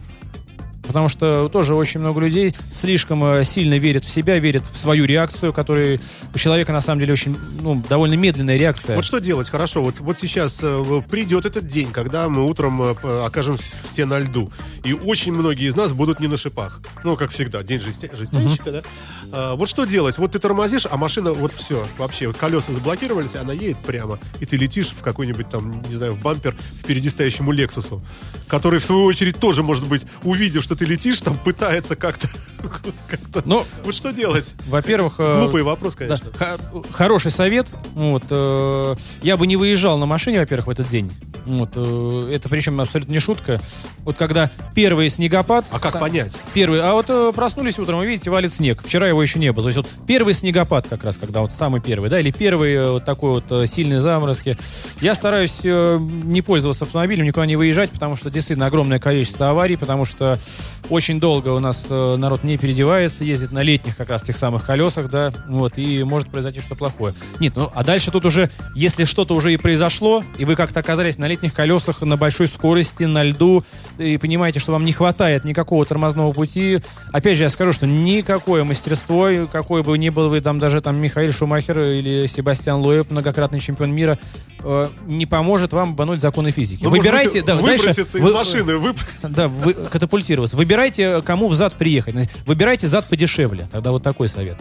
Потому что тоже очень много людей слишком э, сильно верят в себя, верят в свою реакцию, которая у человека на самом деле очень, ну, довольно медленная реакция. Вот что делать? Хорошо, вот, вот сейчас э, придет этот день, когда мы утром э, окажемся все на льду. И очень многие из нас будут не на шипах. Ну, как всегда, день жестя- жестянщика, да? А, вот что делать? Вот ты тормозишь, а машина, вот все, вообще, вот колеса заблокировались, она едет прямо, и ты летишь в какой-нибудь там, не знаю, в бампер впереди стоящему Лексусу, который, в свою очередь, тоже, может быть, увидев, что ты летишь, там пытается как-то... как-то- Ну, Вот что делать? во-первых... э, Глупый вопрос, Да, конечно. х- хороший совет. Вот, э, я бы не выезжал на машине, во-первых, в этот день. Вот, э, это причем абсолютно не шутка. Вот когда первый снегопад... А как са- понять? Первый, а вот э, проснулись утром, и видите, валит снег. Вчера его еще не было. То есть вот первый снегопад как раз, когда вот самый первый, да, или первый э, вот такой вот сильный заморозки. Я стараюсь не пользоваться автомобилем, никуда не выезжать, потому что действительно огромное количество аварий, потому что очень долго у нас народ не переодевается, ездит на летних как раз тех самых колесах, да, вот, и может произойти что-то плохое. Нет, ну, а дальше тут уже, если что-то уже и произошло, и вы как-то оказались на летних колесах на большой скорости, на льду, и понимаете, что вам не хватает никакого тормозного пути, опять же, я скажу, что никакое мастерство, и какой бы ни был вы там даже там Михаил Шумахер или Себастьян Лоеб, многократный чемпион мира, э, не поможет вам бануть законы физики. Может Выбирайте, да, дальше выброситься из вы- машины, вып- да, вы, катапультироваться. Выбирайте, кому в зад приехать. Выбирайте зад подешевле. Тогда вот такой совет.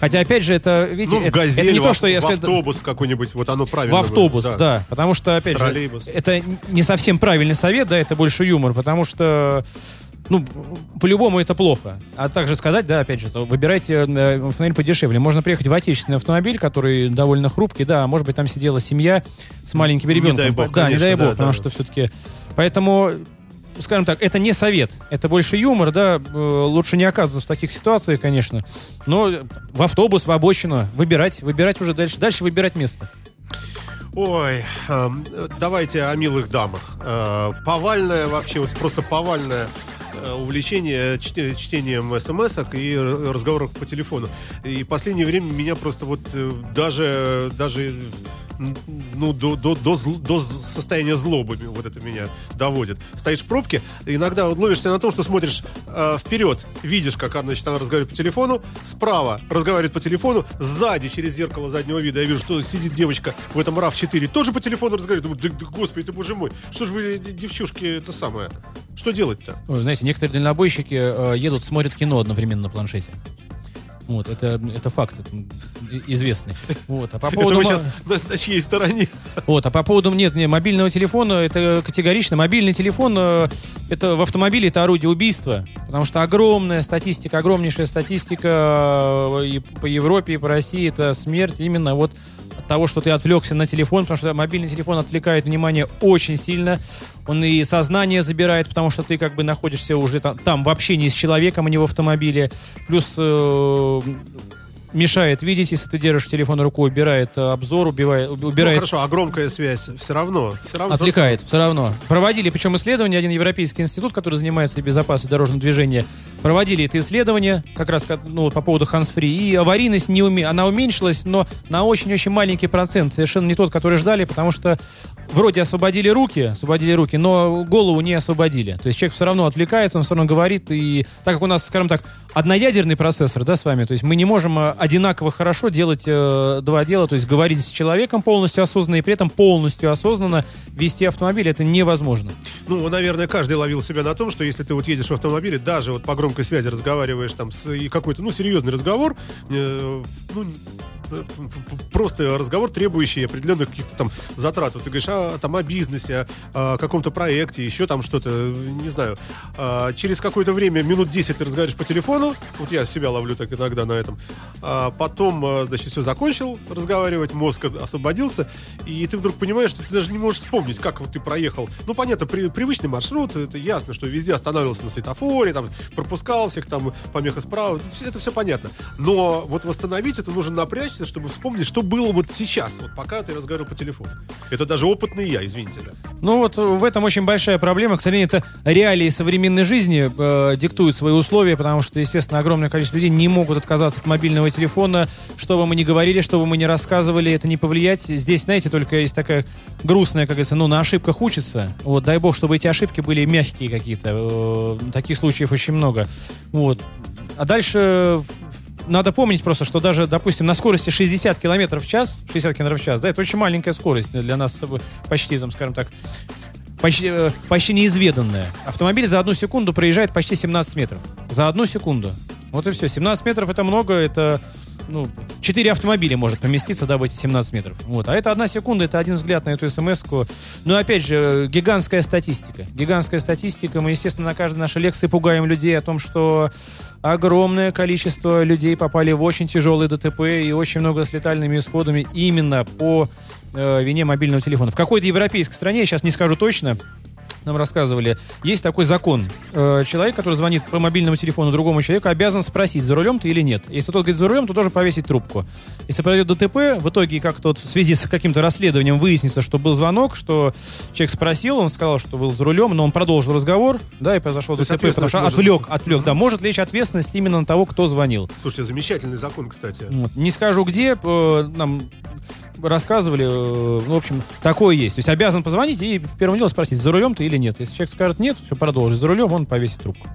Хотя, опять же, это, видите, Ну, в это, газель, это не в, то, что я в сказал. автобус в какой-нибудь, вот оно В правильно. автобус, будет, да. Потому что, опять В же, это не совсем правильный совет, да, это больше юмор, потому что ну, по-любому это плохо. А также сказать, да, опять же, что выбирайте э, автомобиль подешевле. Можно приехать в отечественный автомобиль, который довольно хрупкий, да, может быть, там сидела семья с маленьким Не ребенком. дай бог, да, не конечно, дай бог, да, потому да. что все-таки... Поэтому скажем так, это не совет, это больше юмор, да, э, лучше не оказываться в таких ситуациях, конечно, но в автобус, в обочину, выбирать, выбирать уже дальше, дальше выбирать место. Ой, эм, давайте о милых дамах. Э, повальное вообще, вот просто повальное э, увлечение чте- чтением смс и разговоров по телефону. И в последнее время меня просто вот э, даже, даже ну, до, до, до, зл- до состояния злобы вот это меня доводит. Стоишь в пробке, иногда вот ловишься на том, что смотришь э, вперед, видишь, как она, значит, она разговаривает по телефону, справа разговаривает по телефону, сзади, через зеркало заднего вида, я вижу, что сидит девочка в этом RAV4, тоже по телефону разговаривает. Думаю, да, да, господи, ты боже мой, что же вы, д- девчушки, это самое, что делать-то? Знаете, некоторые дальнобойщики э, едут, смотрят кино одновременно на планшете. Вот, это, это факт это, известный. Вот, а по Это поводу... вы ма- сейчас на, на чьей стороне? Вот, а по поводу нет, не, мобильного телефона, это категорично. Мобильный телефон, э, это в автомобиле это орудие убийства, потому что огромная статистика, огромнейшая статистика э, и по Европе, и по России, это смерть именно вот от того, что ты отвлекся на телефон, потому что мобильный телефон отвлекает внимание очень сильно. Он и сознание забирает, потому что ты как бы находишься уже там, там в общении с человеком, а не в автомобиле. Плюс э, мешает видеть, если ты держишь телефон рукой, убирает э, обзор, убивает, Ну, убирает хорошо, а громкая связь все равно. Все равно Отвлекает, все равно. Проводили, причем исследования, один европейский институт, который занимается безопасностью дорожного движения, проводили это исследование, как раз ну, по поводу hands-free, и аварийность не уме... она уменьшилась, но на очень-очень маленький процент, совершенно не тот, который ждали, потому что вроде освободили руки, освободили руки, но голову не освободили. То есть человек все равно отвлекается, он все равно говорит, и так как у нас, скажем так, одноядерный процессор, да, с вами, то есть мы не можем э, одинаково хорошо делать э, два дела, то есть говорить с человеком полностью осознанно и при этом полностью осознанно вести автомобиль, это невозможно. Ну, наверное, каждый ловил себя на том, что если ты вот едешь в автомобиле, даже вот по громкой связи разговариваешь там с, и какой-то, ну, серьезный разговор, э, ну, просто разговор, требующий определенных каких-то там затрат. Вот ты говоришь а, там о бизнесе, о, каком-то проекте, еще там что-то, не знаю. А, через какое-то время, минут 10 ты разговариваешь по телефону, вот я себя ловлю так иногда на этом, А потом, э, значит, все закончил разговаривать, мозг освободился, и ты вдруг понимаешь, что ты даже не можешь вспомнить, как вот ты проехал. Ну, понятно, при- привычный маршрут, это ясно, что везде останавливался на светофоре, там, пропускал всех, там, помеха справа, это все- понятно. Но вот восстановить это нужно напрячься, чтобы вспомнить, что было вот сейчас, вот пока ты разговаривал по телефону. Это даже опытный я, извините, да. Ну вот э, в этом очень большая проблема. К сожалению, это реалии современной жизни э, диктуют свои условия, потому что, естественно, огромное количество людей не могут отказаться от мобильного телефона. Что бы мы ни говорили, что бы мы ни рассказывали, это не повлиять. Здесь, знаете, только есть такая грустная, как говорится, ну, на ошибках учится. Вот, дай бог, чтобы эти ошибки были мягкие какие-то. Э, таких случаев очень много. Вот. А дальше надо помнить просто, что даже, допустим, на скорости 60 км в час, 60 км в час, да, это очень маленькая скорость для нас, почти, там, скажем так, почти, э, почти неизведанная. Автомобиль за одну секунду проезжает почти 17 метров. За одну секунду. Вот и все. 17 метров это много, это ну, 4 автомобиля может поместиться, да, в эти 17 метров. Вот. А это одна секунда, это один взгляд на эту смс-ку. Ну, опять же, э, гигантская статистика. Гигантская статистика. Мы, естественно, на каждой нашей лекции пугаем людей о том, что огромное количество людей попали в очень тяжелые ДТП и очень много с летальными исходами именно по э, вине мобильного телефона. В какой-то европейской стране, я сейчас не скажу точно, нам рассказывали, есть такой закон. Э, Человек, который звонит по мобильному телефону другому человеку, обязан спросить, за рулем ты или нет. Если тот говорит за рулем, то тоже повесить трубку. Если произойдет ДТП, в итоге как-то вот в связи с каким-то расследованием выяснится, что был звонок, что человек спросил, он сказал, что был за рулем, но он продолжил разговор, да, и произошло То ДТП, потому что может- отвлек, отвлек, да, может лечь ответственность именно на того, кто звонил. Слушайте, замечательный закон, кстати. Не скажу где, э, нам рассказывали, э, ну, в общем, такое есть. То есть обязан позвонить и в первом деле спросить, за рулем ты или нет. Если человек скажет нет, все, продолжить. За рулем, он повесит трубку.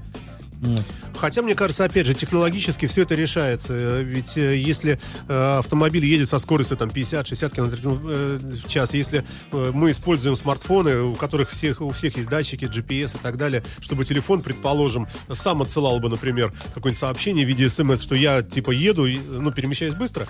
Хотя, мне кажется, опять же, технологически все это решается. Э, Ведь э, если э, автомобиль едет со скоростью там 50-60 км в час, если э, мы используем смартфоны, у которых всех, у всех есть датчики, GPS и так далее, чтобы телефон, предположим, сам отсылал бы, например, какое-нибудь сообщение в виде смс, что я типа еду, ну, перемещаюсь быстро.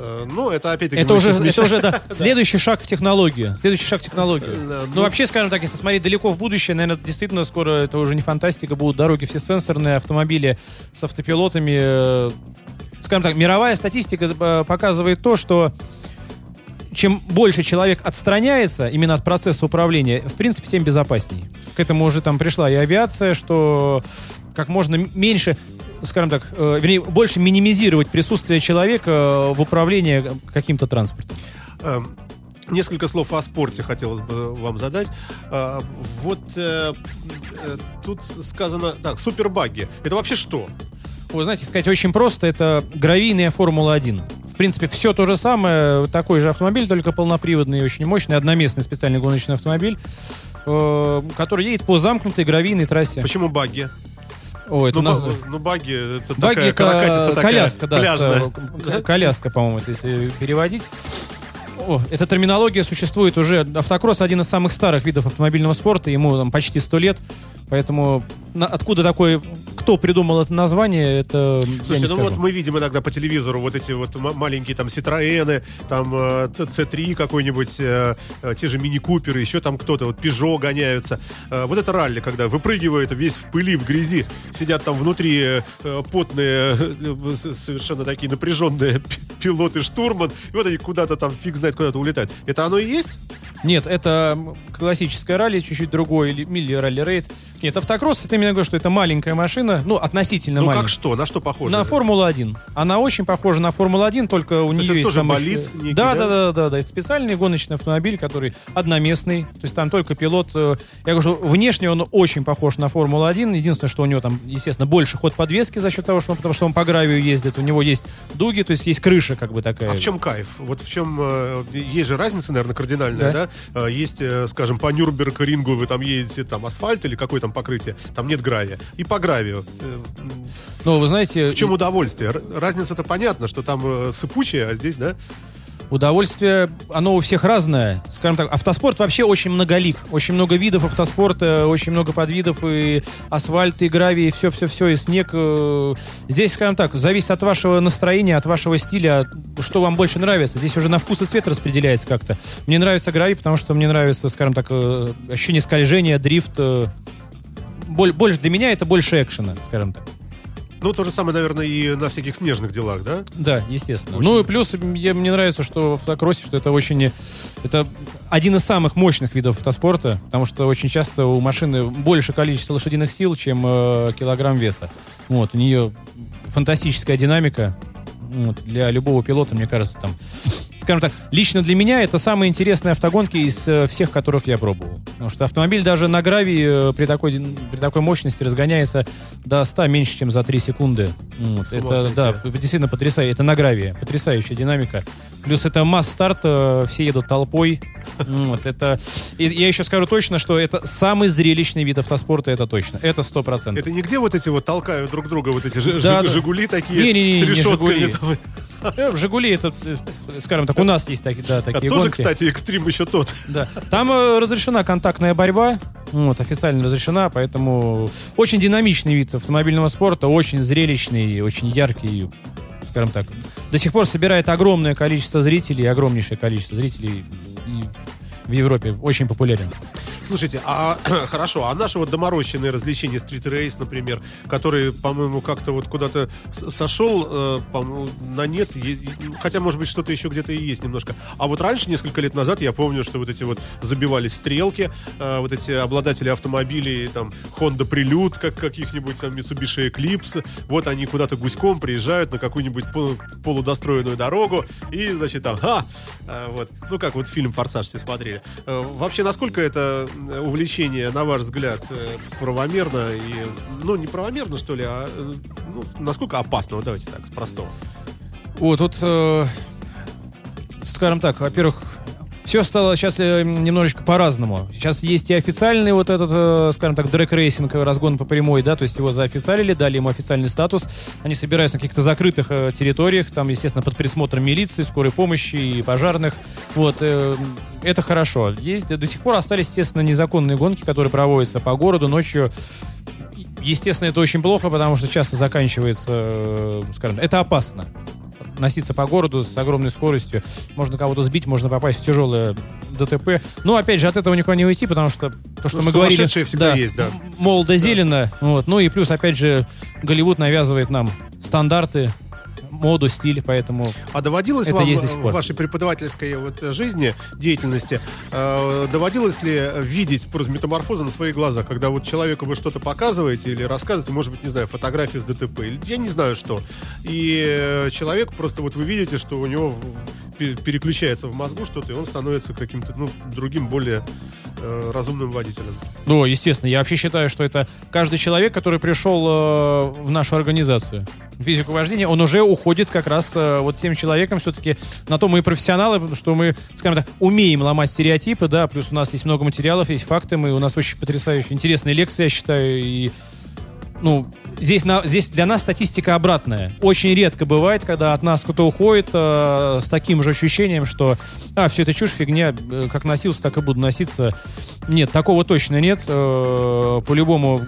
Э, Но это опять-таки... Это уже, это уже да, следующий шаг в технологию. Следующий шаг в технологию. Да, Ну, ну- вообще, скажем так, если смотреть далеко в будущее, наверное, действительно скоро это уже не фантастика, будут дороги все сенсорные, автомобили с автопилотами. э, Скажем так, мировая статистика э, показывает то, что чем больше человек отстраняется именно от процесса управления, в принципе, тем безопаснее. К этому уже там пришла и авиация, что как можно меньше, скажем так, э, вернее, больше минимизировать присутствие человека э, в управлении каким-то транспортом. Эм, Несколько слов о спорте хотелось бы вам задать. Э, Вот э, тут сказано... Так, супербаги. Это вообще что? Вы знаете, сказать очень просто, это гравийная Формула-1. принципе, все то же самое. Такой же автомобиль, только полноприводный и очень мощный, одноместный специальный гоночный автомобиль, который едет по замкнутой гравийной трассе. Почему багги? О, это Ну, ба- ну, багги, это Баги такая это каракатица такая коляска, да, пляжная. с, э, коляска, по-моему, если переводить. О, эта терминология существует уже. Автокросс один из самых старых видов автомобильного спорта, ему там почти сто лет, поэтому на- откуда такой, кто придумал это название, это я не Слушайте, ну скажу. вот мы видим иногда по телевизору вот эти вот ма- маленькие там Citroёны, там э, Ц- C3 какой-нибудь, э, э, те же мини-куперы, еще там кто-то, вот Peugeot гоняются. Э, вот это ралли, когда выпрыгивает весь в пыли, в грязи, сидят там внутри э, э, потные, э, совершенно такие напряженные пи- пилоты, штурман, и вот они куда-то там, фиг знает, куда-то улетают. Это оно и есть? Нет, это м, классическое ралли, чуть-чуть другой, или ралли рейд. Нет, автокросс, это именно говорю, что это маленькая машина, ну, относительно Ну маленькая. как что, на что похоже? На Формулу-1. Она очень похожа на Формулу-1, только у есть нее есть тоже там болид еще- некий, да, да? да, да, да, да. Это специальный гоночный автомобиль, который одноместный. То есть там только пилот. э, Я говорю, что внешне он очень похож на Формулу-1. Единственное, что у него там, естественно, больше ход подвески за счет того, что он, потому что он по гравию ездит. У него есть дуги, то есть есть крыша как бы такая. А в чем кайф? Вот в чем... э, есть же разница, наверное, кардинальная, да? Э, есть, э, скажем, по Нюрнберг-рингу вы там едете, там асфальт или какое там покрытие, там нет гравия. И по гравию. Э, Но вы знаете, в чем удовольствие? Разница-то понятно, что там сыпучее, а здесь, да? Удовольствие, оно у всех разное. Скажем так, автоспорт вообще очень многолик. Очень много видов автоспорта, очень много подвидов, и асфальт, и гравий, и все-все-все, и снег. э. Здесь, скажем так, зависит от вашего настроения, от вашего стиля, что вам больше нравится. Здесь уже на вкус и цвет распределяется как-то. Мне нравится гравий, потому что мне нравится, скажем так, э, ощущение скольжения, дрифт. э. Боль- Больше для меня это больше экшена, скажем так. Ну, то же самое, наверное, и на всяких снежных делах, да? Да, естественно. Очень. Ну и плюс мне, мне нравится, что в автокроссе, что это очень... Это один из самых мощных видов автоспорта, потому что очень часто у машины больше количество лошадиных сил, чем э, килограмм веса. Вот, у нее фантастическая динамика. Вот, для любого пилота, мне кажется, там... Скажем так, лично для меня это самые интересные автогонки из э, всех, которых я пробовал. Потому что автомобиль даже на гравии э, при такой, при такой мощности разгоняется до 100 меньше, чем за 3 секунды. Вот, С это, да, действительно потрясающе. Это на гравии. Потрясающая динамика. Плюс это масс-старт, э, все едут толпой. Вот, это... И я еще скажу точно, что это самый зрелищный вид автоспорта, это точно. Это сто процентов. Это нигде вот эти вот толкают друг друга, вот эти Да, жи- да. Жигули такие Не-не-не, с не решетками. «Жигули». там. Э, Жигули, это, э, скажем так, у нас есть такие, да, А такие тоже, гонки. кстати, экстрим еще тот. Да. Там э, разрешена контактная борьба, вот, официально разрешена, поэтому очень динамичный вид автомобильного спорта, очень зрелищный, очень яркий, скажем так. До сих пор собирает огромное количество зрителей, огромнейшее количество зрителей и в Европе очень популярен. Слушайте, а хорошо, а наши вот доморощенные развлечения, стрит-рейс, например, который, по-моему, как-то вот куда-то сошел, э, на нет, хотя, может быть, что-то еще где-то и есть немножко. А вот раньше, несколько лет назад, я помню, что вот эти вот забивались стрелки, э, вот эти обладатели автомобилей, там, Honda Prelude, как каких-нибудь там Mitsubishi Eclipse, вот они куда-то гуськом приезжают на какую-нибудь пол- полудостроенную дорогу и, значит, там, ха, э, вот, ну, как вот фильм «Форсаж» все смотрели. Э, Вообще, насколько это увлечение, на ваш взгляд, э, правомерно и, ну, не правомерно, что ли, а, э, ну, насколько опасно, вот давайте так, с простого. Вот тут, э, скажем так, во-первых, все стало сейчас э, немножечко по-разному. Сейчас есть и официальный вот этот, э, скажем так, drag racing, э, разгон по прямой, да, то есть его заофициалили, дали ему официальный статус. Они собираются на каких-то закрытых территориях, там, естественно, под присмотром милиции, скорой помощи и пожарных. Вот, это хорошо. Есть, до сих пор остались, естественно, незаконные гонки, которые проводятся по городу ночью. Естественно, это очень плохо, потому что часто заканчивается, скажем, это опасно. Носиться по городу с огромной скоростью. Можно кого-то сбить, можно попасть в тяжелое ДТП. Но, опять же, от этого никуда не уйти, потому что то, что Ну, мы говорили... всегда есть, да. м- Молодо зелено. Вот. Ну и плюс, опять же, Голливуд навязывает нам стандарты, моду, стиль, поэтому... А доводилось Это вам есть до сих в пор. вашей преподавательской вот жизни, деятельности, э, доводилось ли видеть просто метаморфозы на свои глаза, когда вот человеку вы что-то показываете или рассказываете, может быть, не знаю, фотографию с ДТП, или я не знаю что, и э, человек просто вот вы видите, что у него в- переключается в мозгу что-то, и он становится каким-то, ну, другим, более э, разумным водителем. Ну, естественно, я вообще считаю, что это каждый человек, который пришел э, в нашу организацию. физику вождения, он уже уходит как раз э, вот тем человеком все-таки. На то мы и профессионалы, что мы, скажем так, умеем ломать стереотипы, да, плюс у нас есть много материалов, есть факты, мы, у нас очень потрясающие, интересные лекции, я считаю, и ну, здесь, на, здесь для нас статистика обратная. Очень редко бывает, когда от нас кто-то уходит э, с таким же ощущением, что а, все это чушь, фигня, э, как носился, так и буду носиться. Нет, такого точно нет. Э, по-любому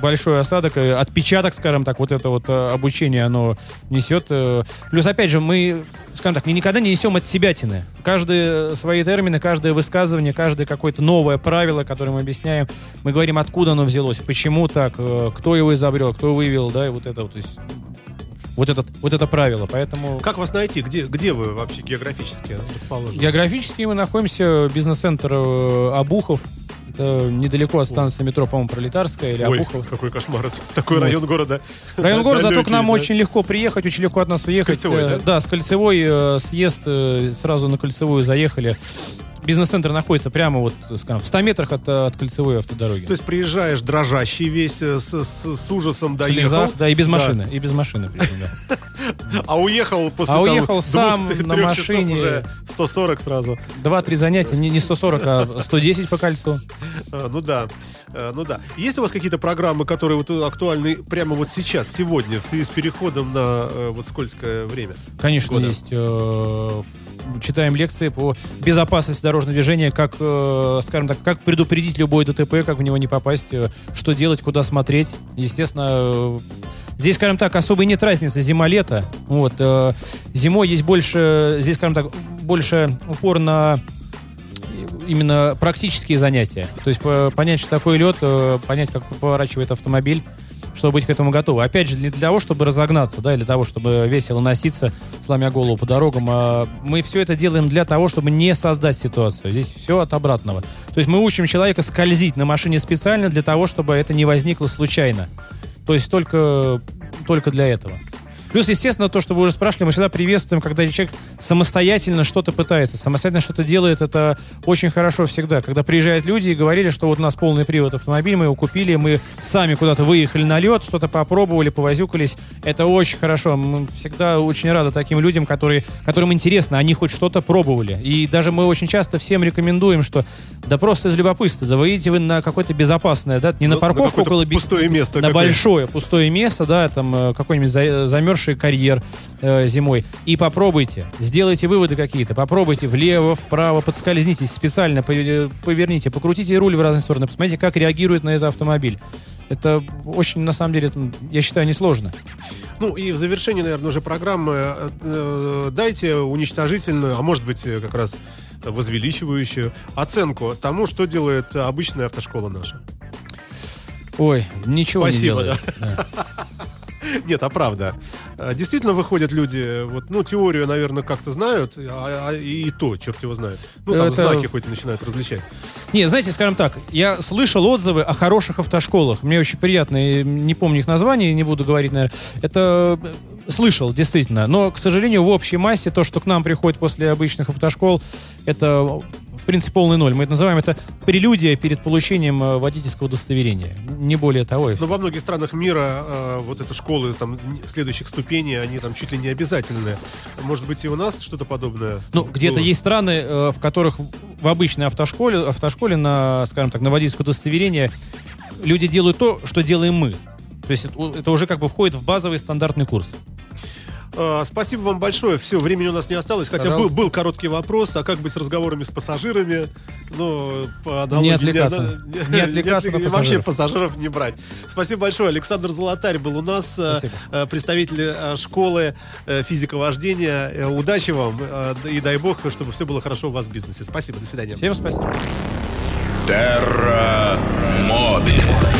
большой осадок, э, отпечаток, скажем так, вот это вот э, обучение, оно несет. э. Плюс, опять же, мы, скажем так, никогда не несем от себятины. Каждые свои термины, каждое высказывание, каждое какое-то новое правило, которое мы объясняем, мы говорим, откуда оно взялось, почему так, кто его изобрел, кто вывел, да, и вот это вот, то есть вот, этот, вот это правило. Поэтому Как вас найти? Где, где вы вообще географически расположены? географически мы находимся бизнес-центр э, Обухов. Это недалеко от станции метро, по-моему, Пролетарская или Ой, какой кошмар. Такой Вот. район города. Район города, зато к нам да. очень легко приехать, очень легко от нас уехать. Кольцевой, Э, да? с Кольцевой э, съезд, э, сразу на Кольцевую заехали. Бизнес-центр находится прямо вот, скажем, в 100 метрах от, э, от Кольцевой автодороги. То есть приезжаешь дрожащий весь, э, с, с- с ужасом в доехал. слезах, да, и без Да. машины, и без машины. да. А уехал после А там уехал двух- сам трех на машине. уже 140 сразу. Два-три занятия, не, не 140, а 110 по кольцу. А, ну да, А, ну да. Есть у вас какие-то программы, которые вот актуальны прямо вот сейчас, сегодня, в связи с переходом на э, вот скользкое время? Конечно, Года. есть. э, читаем лекции по безопасности дорожного движения, как, э, скажем так, как предупредить любой ДТП, как в него не попасть, э, что делать, куда смотреть. Естественно, э, здесь, скажем так, особой нет разницы зима-лето. Вот, зимой есть больше, здесь, скажем так, больше упор на именно практические занятия. То есть по- понять, что такое лед, понять, как поворачивает автомобиль, чтобы быть к этому готовы. Опять же, для того, чтобы разогнаться, да, для того, чтобы весело носиться, сломя голову по дорогам, а мы все это делаем для того, чтобы не создать ситуацию. Здесь все от обратного. То есть мы учим человека скользить на машине специально для того, чтобы это не возникло случайно. То есть только, только для этого. Плюс, естественно, то, что вы уже спрашивали, мы всегда приветствуем, когда человек самостоятельно что-то пытается, самостоятельно что-то делает, это очень хорошо всегда. Когда приезжают люди и говорили, что вот у нас полный привод автомобиль, мы его купили, мы сами куда-то выехали на лед, что-то попробовали, повозюкались, это очень хорошо. Мы всегда очень рады таким людям, которые, которым интересно, они хоть что-то пробовали. И даже мы очень часто всем рекомендуем, что да просто из любопытства, да выйдите вы на какое-то безопасное, да, не на Ну, парковку какое-то около пустое место на большое пустое место, да, там э, какой-нибудь за- замерзший карьер э, зимой, и попробуйте, сделайте выводы какие-то, попробуйте влево, вправо, подскользнитесь специально, пове- поверните, покрутите руль в разные стороны, посмотрите, как реагирует на это автомобиль. Это очень, на самом деле, это, я считаю, несложно. Ну и в завершении, наверное, уже программы э, э, дайте уничтожительную, а может быть э, как раз возвеличивающую оценку тому, что делает обычная автошкола наша. Ой, ничего Спасибо, не делает. Да. Нет, а правда. Э, Действительно выходят люди, вот, ну, теорию, наверное, как-то знают, а- а и то, черт его знает. Ну, там Это- знаки хоть начинают различать. Не, знаете, скажем так, я слышал отзывы о хороших автошколах. Мне очень приятно, не помню их название, не буду говорить, наверное. Это э, слышал, действительно. Но, к сожалению, в общей массе то, что к нам приходит после обычных автошкол, это принципе полный ноль. Мы это называем это прелюдия перед получением э, водительского удостоверения. Не более того. Но во многих странах мира э, вот эта школы там следующих ступеней, они там чуть ли не обязательные. Может быть, и у нас что-то подобное? Ну, где-то есть страны, э, в которых в обычной автошколе, автошколе на, скажем так, на водительское удостоверение люди делают то, что делаем мы. То есть это, это уже как бы входит в базовый стандартный курс. А, Спасибо вам большое. Все, времени у нас не осталось. Хотя был, был короткий вопрос, а как быть с разговорами с пассажирами? Ну, по аналогии... Не отвлекаться. Не, Не отвлекаться на отвлек- пассажиров. Вообще пассажиров не брать. Спасибо большое. Александр Золотарь был у нас, э, Спасибо. э, представитель э, школы физиковождения. Э, Удачи вам и дай бог, чтобы все было хорошо у вас в бизнесе. Спасибо, до свидания. Всем спасибо. Терра Мобиль.